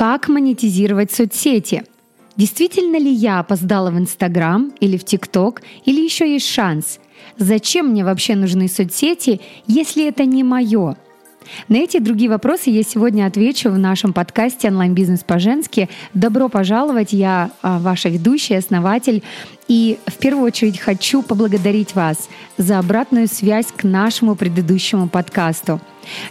Как монетизировать соцсети? Действительно ли я опоздала в Инстаграм или в ТикТок, или еще есть шанс? Зачем мне вообще нужны соцсети, если это не мое? На эти и другие вопросы я сегодня отвечу в нашем подкасте «Онлайн-бизнес по-женски». Добро пожаловать, я а, ваша ведущая, основатель. И в первую очередь хочу поблагодарить вас за обратную связь к нашему предыдущему подкасту.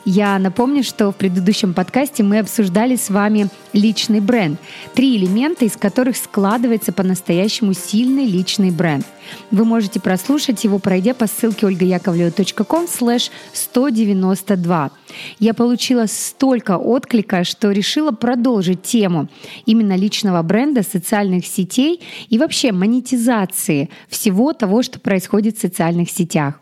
Я напомню, что в предыдущем подкасте мы обсуждали с вами личный бренд. Три элемента, из которых складывается по-настоящему сильный личный бренд. Вы можете прослушать его, пройдя по ссылке olgayakovleva.com slash 192. Я получила столько отклика, что решила продолжить тему именно личного бренда, социальных сетей и вообще монетизации всего того, что происходит в социальных сетях.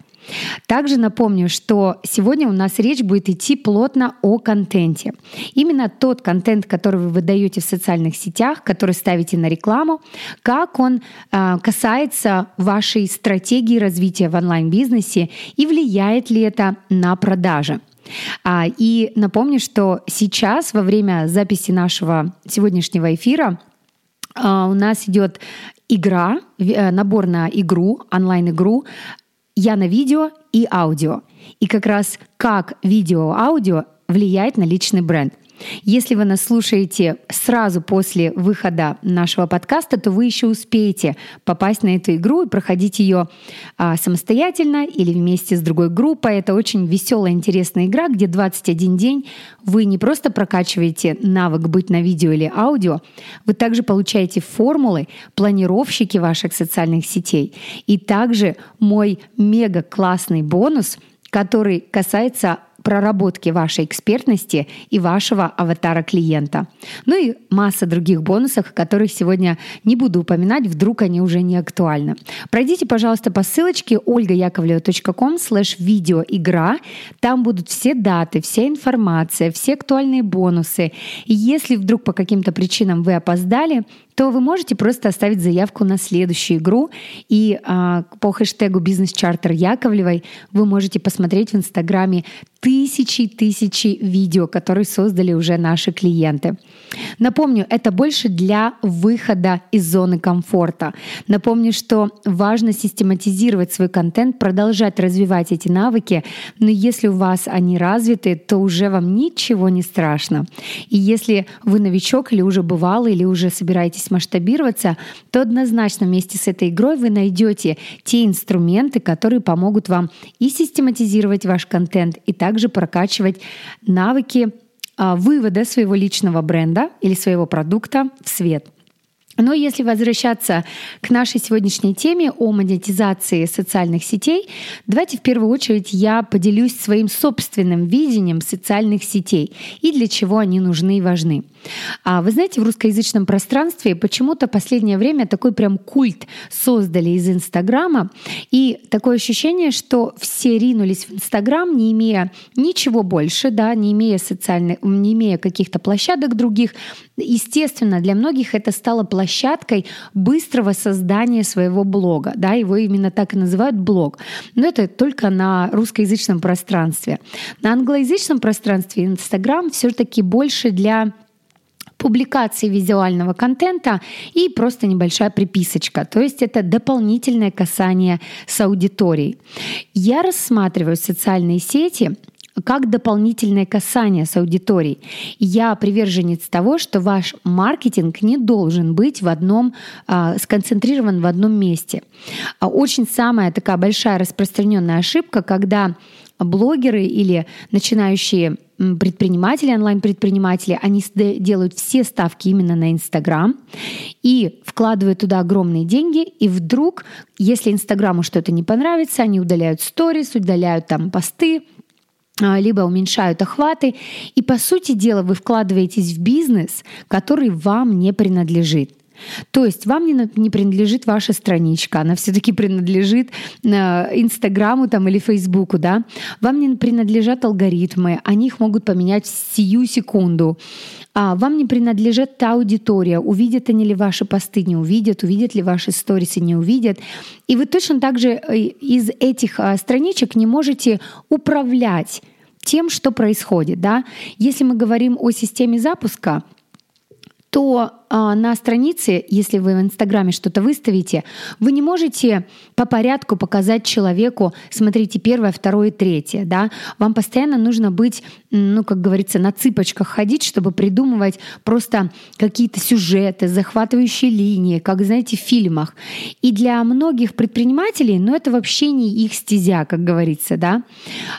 Также напомню, что сегодня у нас речь будет идти плотно о контенте. Именно тот контент, который вы выдаете в социальных сетях, который ставите на рекламу, как он э, касается вашей стратегии развития в онлайн-бизнесе и влияет ли это на продажи. А, и напомню, что сейчас во время записи нашего сегодняшнего эфира а, у нас идет игра, э, набор на игру, онлайн-игру я на видео и аудио. И как раз как видео-аудио влияет на личный бренд – если вы нас слушаете сразу после выхода нашего подкаста, то вы еще успеете попасть на эту игру и проходить ее а, самостоятельно или вместе с другой группой. Это очень веселая, интересная игра, где 21 день вы не просто прокачиваете навык быть на видео или аудио, вы также получаете формулы, планировщики ваших социальных сетей. И также мой мега классный бонус — который касается проработки вашей экспертности и вашего аватара клиента. Ну и масса других бонусов, которых сегодня не буду упоминать, вдруг они уже не актуальны. Пройдите, пожалуйста, по ссылочке olgayakovleva.com slash видеоигра. Там будут все даты, вся информация, все актуальные бонусы. И если вдруг по каким-то причинам вы опоздали, то вы можете просто оставить заявку на следующую игру. И а, по хэштегу «Бизнес-чартер Яковлевой» вы можете посмотреть в Инстаграме тысячи-тысячи видео, которые создали уже наши клиенты. Напомню, это больше для выхода из зоны комфорта. Напомню, что важно систематизировать свой контент, продолжать развивать эти навыки, но если у вас они развиты, то уже вам ничего не страшно. И если вы новичок или уже бывалый, или уже собираетесь масштабироваться, то однозначно вместе с этой игрой вы найдете те инструменты, которые помогут вам и систематизировать ваш контент, и также прокачивать навыки а, вывода своего личного бренда или своего продукта в свет. Но если возвращаться к нашей сегодняшней теме о монетизации социальных сетей, давайте в первую очередь я поделюсь своим собственным видением социальных сетей и для чего они нужны и важны. А вы знаете, в русскоязычном пространстве почему-то последнее время такой прям культ создали из Инстаграма, и такое ощущение, что все ринулись в Инстаграм, не имея ничего больше, да, не имея социальных, не имея каких-то площадок других. Естественно, для многих это стало площадкой быстрого создания своего блога. Да, его именно так и называют блог. Но это только на русскоязычном пространстве. На англоязычном пространстве Инстаграм все-таки больше для публикации визуального контента и просто небольшая приписочка. То есть это дополнительное касание с аудиторией. Я рассматриваю социальные сети как дополнительное касание с аудиторией. Я приверженец того, что ваш маркетинг не должен быть в одном, а, сконцентрирован в одном месте. А очень самая такая большая распространенная ошибка, когда блогеры или начинающие предприниматели, онлайн-предприниматели, они делают все ставки именно на Инстаграм и вкладывают туда огромные деньги, и вдруг, если Инстаграму что-то не понравится, они удаляют сторис, удаляют там посты, а, либо уменьшают охваты. И, по сути дела, вы вкладываетесь в бизнес, который вам не принадлежит. То есть вам не, не принадлежит ваша страничка, она все-таки принадлежит э, Инстаграму там, или Фейсбуку, да? Вам не принадлежат алгоритмы, они их могут поменять в сию секунду. А вам не принадлежит та аудитория, увидят они ли ваши посты, не увидят, увидят ли ваши сторисы, не увидят. И вы точно так же э, из этих а, страничек не можете управлять тем, что происходит. Да? Если мы говорим о системе запуска, то на странице, если вы в Инстаграме что-то выставите, вы не можете по порядку показать человеку, смотрите, первое, второе, третье, да, вам постоянно нужно быть, ну, как говорится, на цыпочках ходить, чтобы придумывать просто какие-то сюжеты, захватывающие линии, как, знаете, в фильмах. И для многих предпринимателей, ну, это вообще не их стезя, как говорится, да.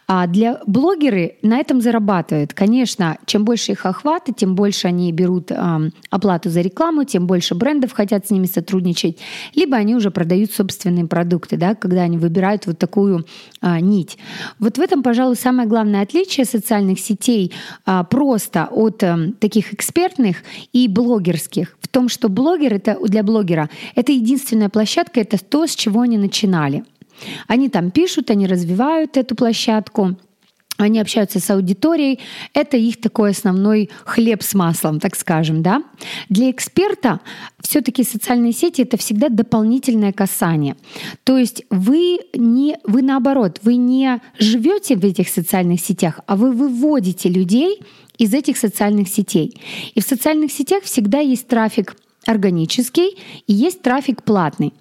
А для блогеры на этом зарабатывают. Конечно, чем больше их охваты, тем больше они берут э, оплату за за рекламу, тем больше брендов хотят с ними сотрудничать, либо они уже продают собственные продукты, да, когда они выбирают вот такую а, нить. Вот в этом, пожалуй, самое главное отличие социальных сетей а, просто от а, таких экспертных и блогерских в том, что блогер это для блогера это единственная площадка, это то, с чего они начинали. Они там пишут, они развивают эту площадку они общаются с аудиторией, это их такой основной хлеб с маслом, так скажем, да. Для эксперта все-таки социальные сети это всегда дополнительное касание. То есть вы не, вы наоборот, вы не живете в этих социальных сетях, а вы выводите людей из этих социальных сетей. И в социальных сетях всегда есть трафик органический и есть трафик платный.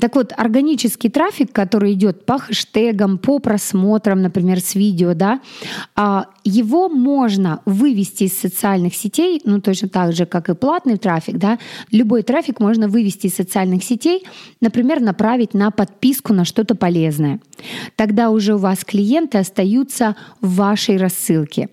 Так вот, органический трафик, который идет по хэштегам, по просмотрам, например, с видео, да, а, его можно вывести из социальных сетей, ну точно так же, как и платный трафик, да, любой трафик можно вывести из социальных сетей, например, направить на подписку на что-то полезное. Тогда уже у вас клиенты остаются в вашей рассылке.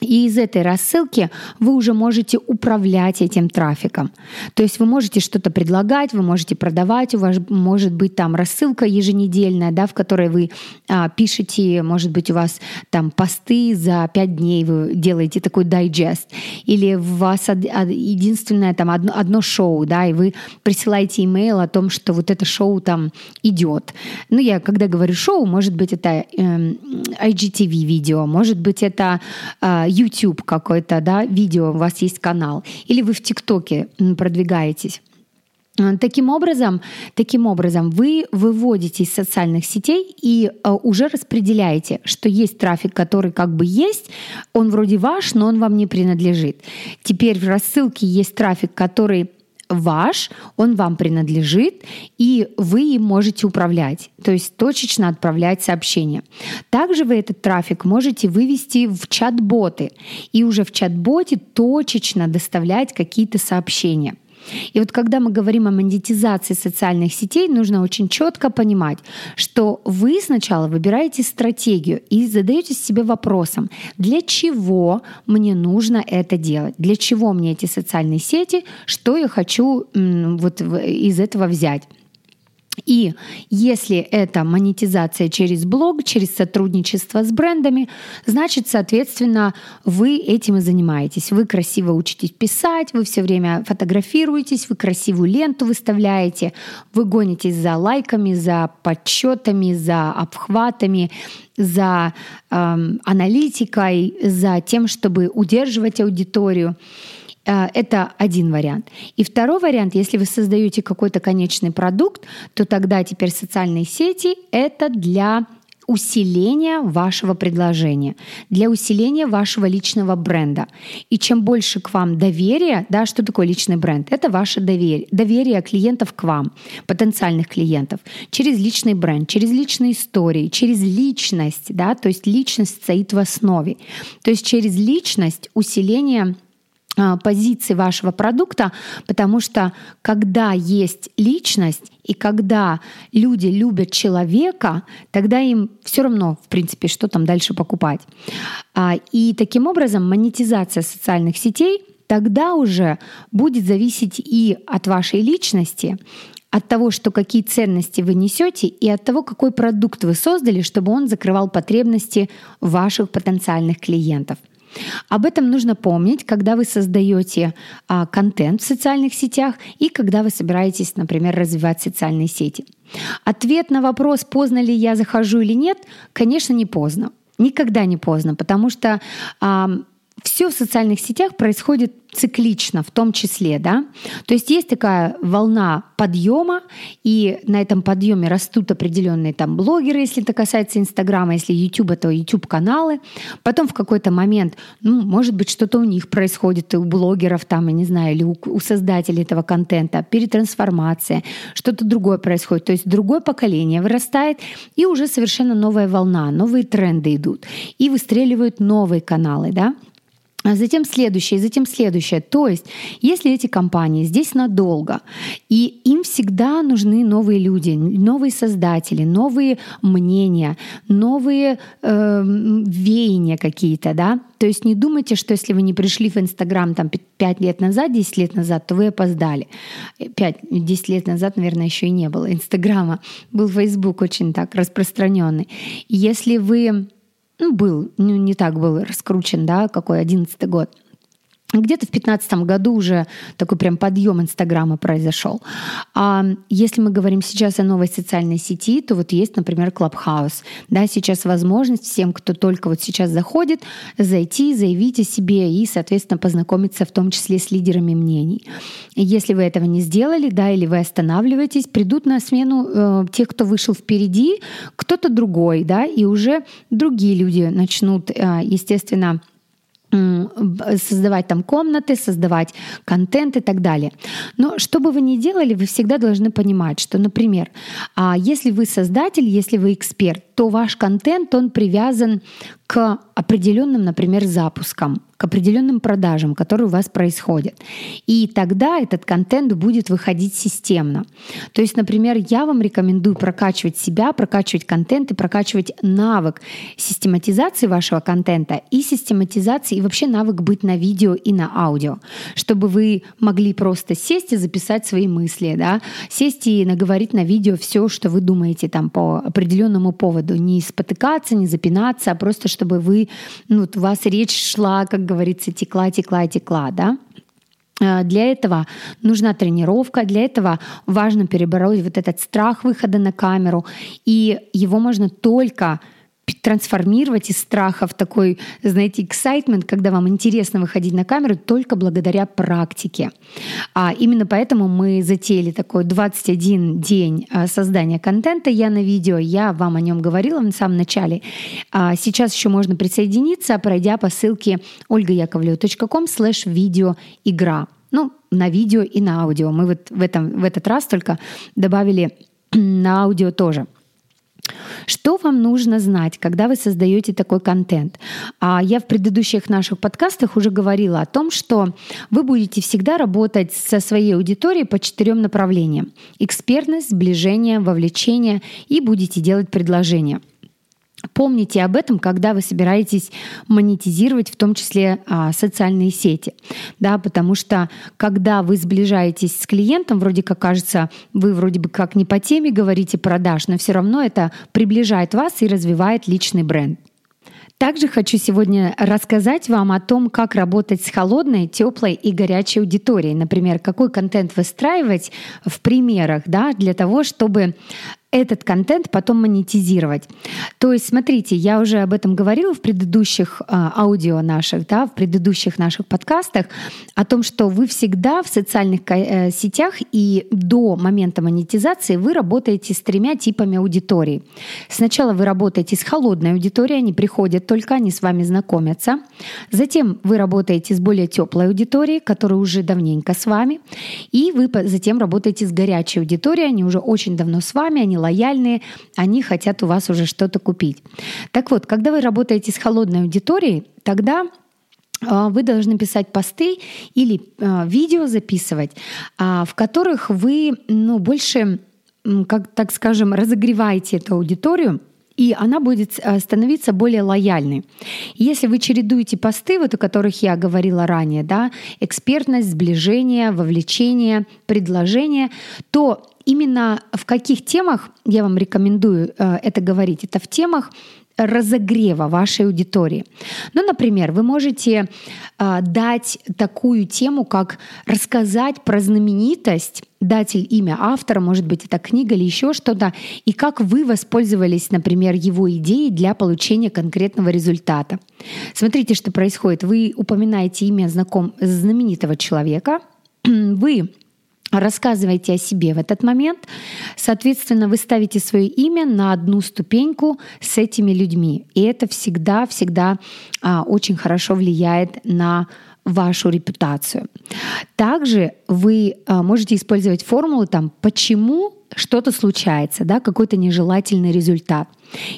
И из этой рассылки вы уже можете управлять этим трафиком. То есть вы можете что-то предлагать, вы можете продавать, у вас может быть там рассылка еженедельная, да, в которой вы а, пишете, может быть, у вас там посты за пять дней, вы делаете такой дайджест, или у вас единственное там одно, одно шоу, да, и вы присылаете имейл о том, что вот это шоу там идет. Ну, я когда говорю шоу, может быть, это э, IGTV видео, может быть, это э, YouTube какой-то, да, видео, у вас есть канал, или вы в ТикТоке продвигаетесь. Э, таким образом, таким образом вы выводите из социальных сетей и э, уже распределяете, что есть трафик, который как бы есть, он вроде ваш, но он вам не принадлежит. Теперь в рассылке есть трафик, который ваш, он вам принадлежит, и вы им можете управлять, то есть точечно отправлять сообщения. Также вы этот трафик можете вывести в чат-боты и уже в чат-боте точечно доставлять какие-то сообщения – и вот когда мы говорим о монетизации социальных сетей, нужно очень четко понимать, что вы сначала выбираете стратегию и задаетесь себе вопросом, для чего мне нужно это делать, для чего мне эти социальные сети, что я хочу вот из этого взять. И если это монетизация через блог, через сотрудничество с брендами, значит, соответственно, вы этим и занимаетесь. Вы красиво учитесь писать, вы все время фотографируетесь, вы красивую ленту выставляете, вы гонитесь за лайками, за подсчетами, за обхватами, за эм, аналитикой, за тем, чтобы удерживать аудиторию. Э, это один вариант. И второй вариант, если вы создаете какой-то конечный продукт, то тогда теперь социальные сети — это для усиления вашего предложения, для усиления вашего личного бренда. И чем больше к вам доверия, да, что такое личный бренд? Это ваше доверие, доверие клиентов к вам, потенциальных клиентов, через личный бренд, через личные истории, через личность, да, то есть личность стоит в основе. То есть через личность усиление а, позиции вашего продукта, потому что когда есть личность и когда люди любят человека, тогда им все равно, в принципе, что там дальше покупать. А, и таким образом монетизация социальных сетей тогда уже будет зависеть и от вашей личности, от того, что какие ценности вы несете, и от того, какой продукт вы создали, чтобы он закрывал потребности ваших потенциальных клиентов. Об этом нужно помнить, когда вы создаете а, контент в социальных сетях и когда вы собираетесь, например, развивать социальные сети. Ответ на вопрос, поздно ли я захожу или нет, конечно, не поздно. Никогда не поздно, потому что а, все в социальных сетях происходит циклично в том числе, да. То есть есть такая волна подъема, и на этом подъеме растут определенные там блогеры, если это касается Инстаграма, если YouTube, то YouTube каналы. Потом в какой-то момент, ну, может быть, что-то у них происходит, у блогеров там, я не знаю, или у, у создателей этого контента, перетрансформация, что-то другое происходит. То есть другое поколение вырастает, и уже совершенно новая волна, новые тренды идут, и выстреливают новые каналы, да затем следующее, затем следующее. То есть, если эти компании здесь надолго, и им всегда нужны новые люди, новые создатели, новые мнения, новые э, веяния какие-то, да, то есть не думайте, что если вы не пришли в Инстаграм там 5 лет назад, 10 лет назад, то вы опоздали. 5-10 лет назад, наверное, еще и не было Инстаграма. Был Фейсбук очень так распространенный. Если вы ну, был, ну, не так был раскручен, да, какой одиннадцатый год. Где-то в 2015 году уже такой прям подъем Инстаграма произошел. А если мы говорим сейчас о новой социальной сети, то вот есть, например, Clubhouse. Да, сейчас возможность всем, кто только вот сейчас заходит, зайти, заявить о себе и, соответственно, познакомиться в том числе с лидерами мнений. Если вы этого не сделали, да, или вы останавливаетесь, придут на смену э, те, кто вышел впереди, кто-то другой, да, и уже другие люди начнут, э, естественно, создавать там комнаты, создавать контент и так далее. Но что бы вы ни делали, вы всегда должны понимать, что, например, а если вы создатель, если вы эксперт, то ваш контент, он привязан к определенным, например, запускам, к определенным продажам, которые у вас происходят. И тогда этот контент будет выходить системно. То есть, например, я вам рекомендую прокачивать себя, прокачивать контент и прокачивать навык систематизации вашего контента и систематизации и вообще навык быть на видео и на аудио, чтобы вы могли просто сесть и записать свои мысли, да, сесть и наговорить на видео все, что вы думаете там по определенному поводу, не спотыкаться, не запинаться, а просто чтобы вы, ну, вот у вас речь шла, как говорится, текла, текла, текла, да? А, для этого нужна тренировка, для этого важно перебороть вот этот страх выхода на камеру, и его можно только трансформировать из страха в такой, знаете, excitement, когда вам интересно выходить на камеру только благодаря практике. А именно поэтому мы затеяли такой 21 день а, создания контента «Я на видео». Я вам о нем говорила на самом начале. А сейчас еще можно присоединиться, пройдя по ссылке olgayakovleva.com slash видеоигра. Ну, на видео и на аудио. Мы вот в, этом, в этот раз только добавили на аудио тоже – что вам нужно знать, когда вы создаете такой контент? А я в предыдущих наших подкастах уже говорила о том, что вы будете всегда работать со своей аудиторией по четырем направлениям. Экспертность, сближение, вовлечение и будете делать предложения. Помните об этом, когда вы собираетесь монетизировать, в том числе а, социальные сети, да, потому что когда вы сближаетесь с клиентом, вроде как кажется, вы вроде бы как не по теме говорите продаж, но все равно это приближает вас и развивает личный бренд. Также хочу сегодня рассказать вам о том, как работать с холодной, теплой и горячей аудиторией. Например, какой контент выстраивать в примерах да, для того, чтобы этот контент потом монетизировать. То есть, смотрите, я уже об этом говорила в предыдущих э, аудио наших, да, в предыдущих наших подкастах, о том, что вы всегда в социальных э, сетях и до момента монетизации вы работаете с тремя типами аудитории. Сначала вы работаете с холодной аудиторией, они приходят только, они с вами знакомятся. Затем вы работаете с более теплой аудиторией, которая уже давненько с вами. И вы затем работаете с горячей аудиторией, они уже очень давно с вами, они лояльные, они хотят у вас уже что-то купить. Так вот, когда вы работаете с холодной аудиторией, тогда а, вы должны писать посты или а, видео записывать, а, в которых вы ну, больше, как так скажем, разогреваете эту аудиторию, и она будет становиться более лояльной. Если вы чередуете посты, вот о которых я говорила ранее, да, экспертность, сближение, вовлечение, предложение, то именно в каких темах я вам рекомендую э, это говорить? Это в темах разогрева вашей аудитории. Ну, например, вы можете э, дать такую тему, как рассказать про знаменитость, дать имя автора, может быть, это книга или еще что-то, и как вы воспользовались, например, его идеей для получения конкретного результата. Смотрите, что происходит. Вы упоминаете имя знаком знаменитого человека, вы рассказывайте о себе в этот момент. Соответственно, вы ставите свое имя на одну ступеньку с этими людьми. И это всегда-всегда а, очень хорошо влияет на вашу репутацию. Также вы а, можете использовать формулу там «почему что-то случается, да, какой-то нежелательный результат.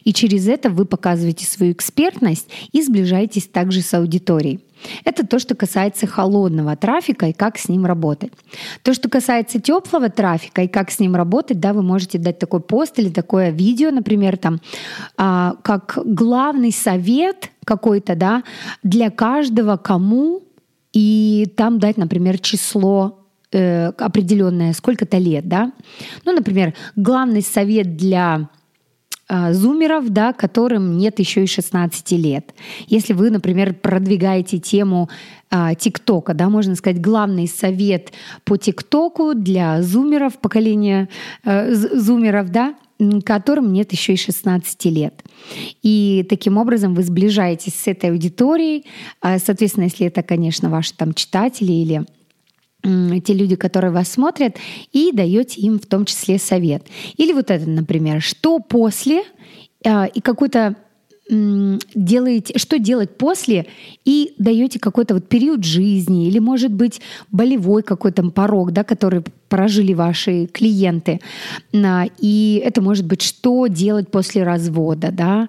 И через это вы показываете свою экспертность и сближаетесь также с аудиторией. Это то, что касается холодного трафика и как с ним работать. То, что касается теплого трафика и как с ним работать, да, вы можете дать такой пост или такое видео, например, там, а, как главный совет какой-то, да, для каждого, кому, и там дать, например, число э, определенное, сколько-то лет, да. Ну, например, главный совет для а, зумеров, да, которым нет еще и 16 лет. Если вы, например, продвигаете тему а, ТикТока, да, можно сказать, главный совет по ТикТоку для зумеров, поколения э, зумеров, да, которым нет еще и 16 лет. И таким образом вы сближаетесь с этой аудиторией. А, соответственно, если это, конечно, ваши там читатели или те люди, которые вас смотрят, и даете им в том числе совет. Или вот это, например, что после э, и какой-то делаете, что делать после, и даете какой-то вот период жизни, или, может быть, болевой какой-то порог, да, который прожили ваши клиенты. И это может быть, что делать после развода, да,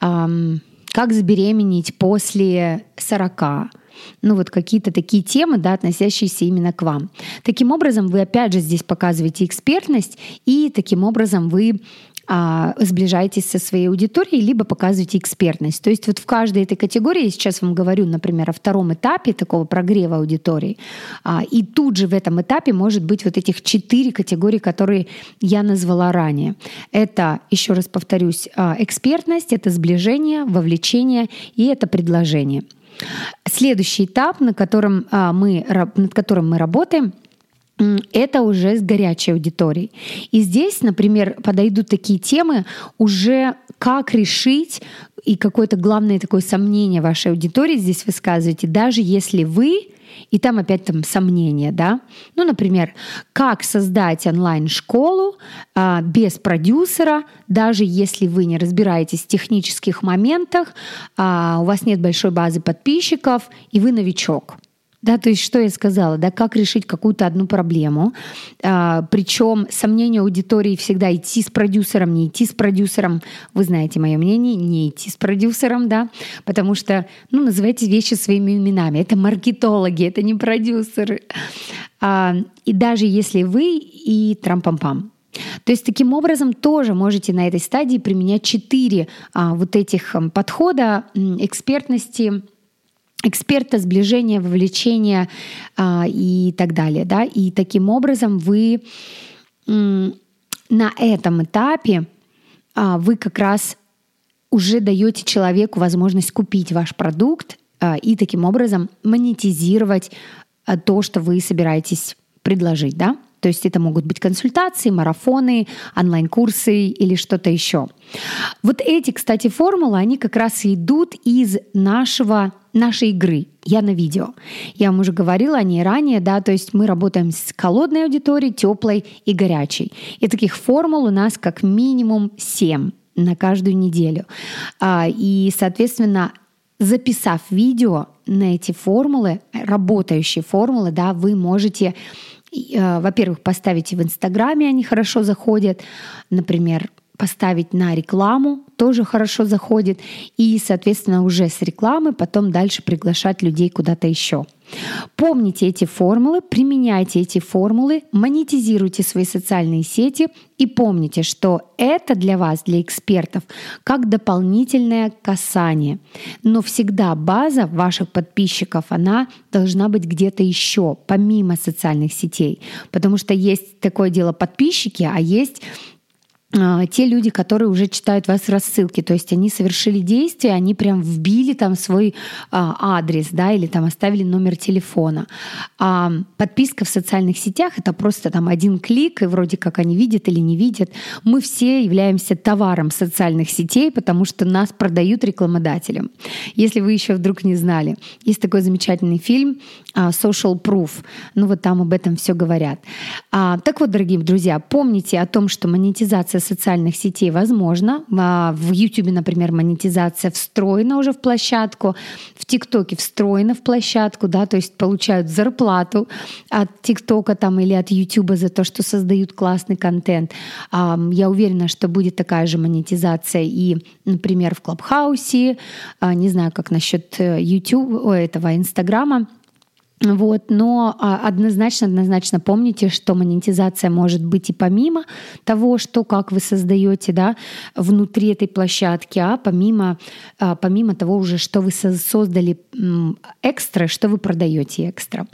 как забеременеть после 40, ну вот какие-то такие темы, да, относящиеся именно к вам. Таким образом, вы опять же здесь показываете экспертность, и таким образом вы а, сближаетесь со своей аудиторией, либо показываете экспертность. То есть вот в каждой этой категории, я сейчас вам говорю, например, о втором этапе такого прогрева аудитории, а, и тут же в этом этапе может быть вот этих четыре категории, которые я назвала ранее. Это, еще раз повторюсь, а, экспертность, это сближение, вовлечение и это предложение. Следующий этап, на котором, а, мы, над которым мы работаем, это уже с горячей аудиторией. И здесь, например, подойдут такие темы уже как решить и какое-то главное такое сомнение вашей аудитории здесь высказываете, даже если вы и там опять там сомнения, да. Ну, например, как создать онлайн-школу а, без продюсера, даже если вы не разбираетесь в технических моментах, а, у вас нет большой базы подписчиков и вы новичок. Да, то есть что я сказала, да, как решить какую-то одну проблему. А, причем сомнение аудитории всегда идти с продюсером, не идти с продюсером. Вы знаете мое мнение, не идти с продюсером, да, потому что, ну, называйте вещи своими именами. Это маркетологи, это не продюсеры. А, и даже если вы и трам-пам-пам, то есть таким образом тоже можете на этой стадии применять четыре а, вот этих подхода экспертности, эксперта, сближения, вовлечения а, и так далее. Да? И таким образом вы м, на этом этапе а, вы как раз уже даете человеку возможность купить ваш продукт а, и таким образом монетизировать а, то, что вы собираетесь предложить. Да? То есть это могут быть консультации, марафоны, онлайн-курсы или что-то еще. Вот эти, кстати, формулы, они как раз идут из нашего нашей игры «Я на видео». Я вам уже говорила о ней ранее, да, то есть мы работаем с холодной аудиторией, теплой и горячей. И таких формул у нас как минимум 7 на каждую неделю. А, и, соответственно, записав видео на эти формулы, работающие формулы, да, вы можете во-первых, поставить в Инстаграме, они хорошо заходят. Например, поставить на рекламу, тоже хорошо заходит. И, соответственно, уже с рекламы потом дальше приглашать людей куда-то еще. Помните эти формулы, применяйте эти формулы, монетизируйте свои социальные сети и помните, что это для вас, для экспертов, как дополнительное касание. Но всегда база ваших подписчиков, она должна быть где-то еще, помимо социальных сетей. Потому что есть такое дело подписчики, а есть те люди, которые уже читают вас рассылки, то есть они совершили действие, они прям вбили там свой а, адрес, да, или там оставили номер телефона. А подписка в социальных сетях это просто там один клик, и вроде как они видят или не видят. Мы все являемся товаром социальных сетей, потому что нас продают рекламодателям. Если вы еще вдруг не знали, есть такой замечательный фильм а, Social Proof. Ну вот там об этом все говорят. А, так вот, дорогие друзья, помните о том, что монетизация социальных сетей возможна. А, в YouTube, например, монетизация встроена уже в площадку, в ТикТоке встроена в площадку, да, то есть получают зарплату от ТикТока там или от YouTube за то, что создают классный контент. А, я уверена, что будет такая же монетизация и, например, в Клабхаусе, а, не знаю, как насчет YouTube, этого Инстаграма. Вот, но а, однозначно, однозначно помните, что монетизация может быть и помимо того, что как вы создаете, да, внутри этой площадки, а помимо, а, помимо того уже, что вы создали экстра, что вы продаете экстра.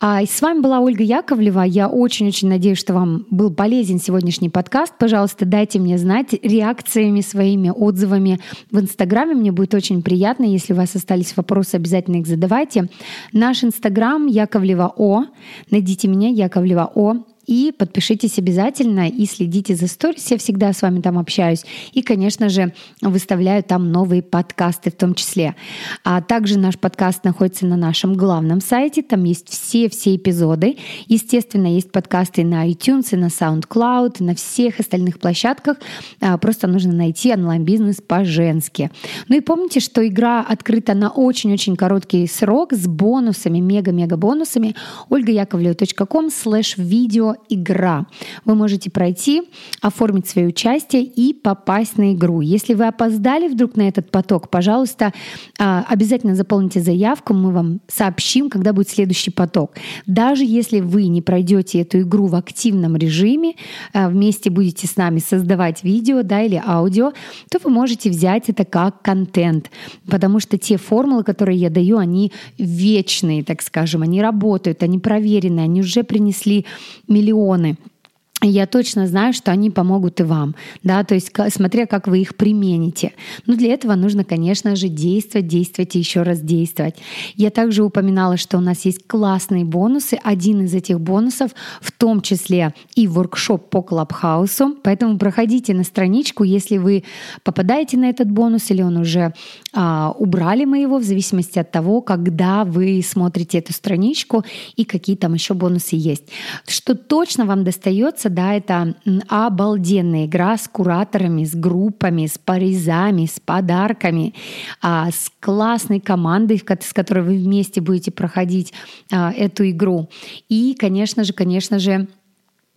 А, с вами была Ольга Яковлева. Я очень-очень надеюсь, что вам был полезен сегодняшний подкаст. Пожалуйста, дайте мне знать реакциями своими, отзывами в Инстаграме. Мне будет очень приятно. Если у вас остались вопросы, обязательно их задавайте. Наш Инстаграм Инстаграм Яковлева О. Найдите меня Яковлева О. И подпишитесь обязательно и следите за сторис. Я всегда с вами там общаюсь. И, конечно же, выставляю там новые подкасты в том числе. А также наш подкаст находится на нашем главном сайте. Там есть все-все эпизоды. Естественно, есть подкасты на iTunes, и на SoundCloud, и на всех остальных площадках. А, просто нужно найти онлайн-бизнес по-женски. Ну и помните, что игра открыта на очень-очень короткий срок с бонусами, мега-мега бонусами. ольгаяковлева.ком слэш видео игра. Вы можете пройти, оформить свое участие и попасть на игру. Если вы опоздали вдруг на этот поток, пожалуйста, а, обязательно заполните заявку, мы вам сообщим, когда будет следующий поток. Даже если вы не пройдете эту игру в активном режиме, а, вместе будете с нами создавать видео да, или аудио, то вы можете взять это как контент, потому что те формулы, которые я даю, они вечные, так скажем, они работают, они проверены, они уже принесли миллион миллионы я точно знаю, что они помогут и вам, да, то есть смотря как вы их примените. Но для этого нужно, конечно же, действовать, действовать и еще раз действовать. Я также упоминала, что у нас есть классные бонусы. Один из этих бонусов в том числе и воркшоп по Клабхаусу, поэтому проходите на страничку, если вы попадаете на этот бонус или он уже а, убрали мы его в зависимости от того, когда вы смотрите эту страничку и какие там еще бонусы есть. Что точно вам достается кажется, да, это обалденная игра с кураторами, с группами, с порезами, с подарками, а, с классной командой, с которой вы вместе будете проходить а, эту игру. И, конечно же, конечно же,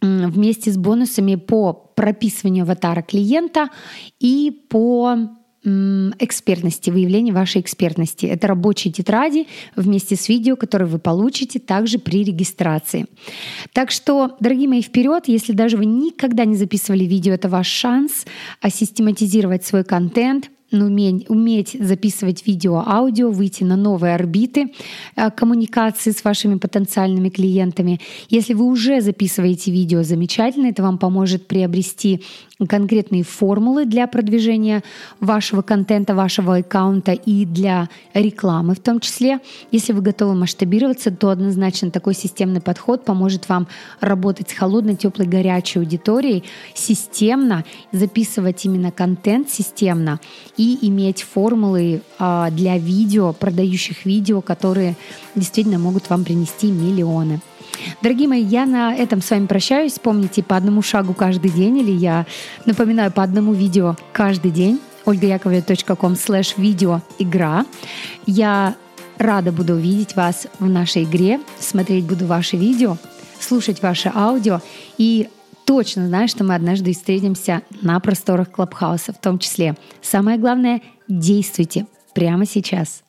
вместе с бонусами по прописыванию аватара клиента и по экспертности, выявление вашей экспертности. Это рабочие тетради вместе с видео, которые вы получите также при регистрации. Так что, дорогие мои, вперед, если даже вы никогда не записывали видео, это ваш шанс систематизировать свой контент, уметь, уметь записывать видео, аудио, выйти на новые орбиты э, коммуникации с вашими потенциальными клиентами. Если вы уже записываете видео, замечательно, это вам поможет приобрести конкретные формулы для продвижения вашего контента, вашего аккаунта и для рекламы в том числе. Если вы готовы масштабироваться, то однозначно такой системный подход поможет вам работать с холодной, теплой, горячей аудиторией системно, записывать именно контент системно и иметь формулы а, для видео, продающих видео, которые действительно могут вам принести миллионы. Дорогие мои, я на этом с вами прощаюсь. Помните, по одному шагу каждый день, или я напоминаю, по одному видео каждый день. ольгаяковлева.ком слэш видео игра. Я рада буду увидеть вас в нашей игре, смотреть буду ваши видео, слушать ваше аудио и точно знаю, что мы однажды встретимся на просторах Клабхауса в том числе. Самое главное — действуйте прямо сейчас.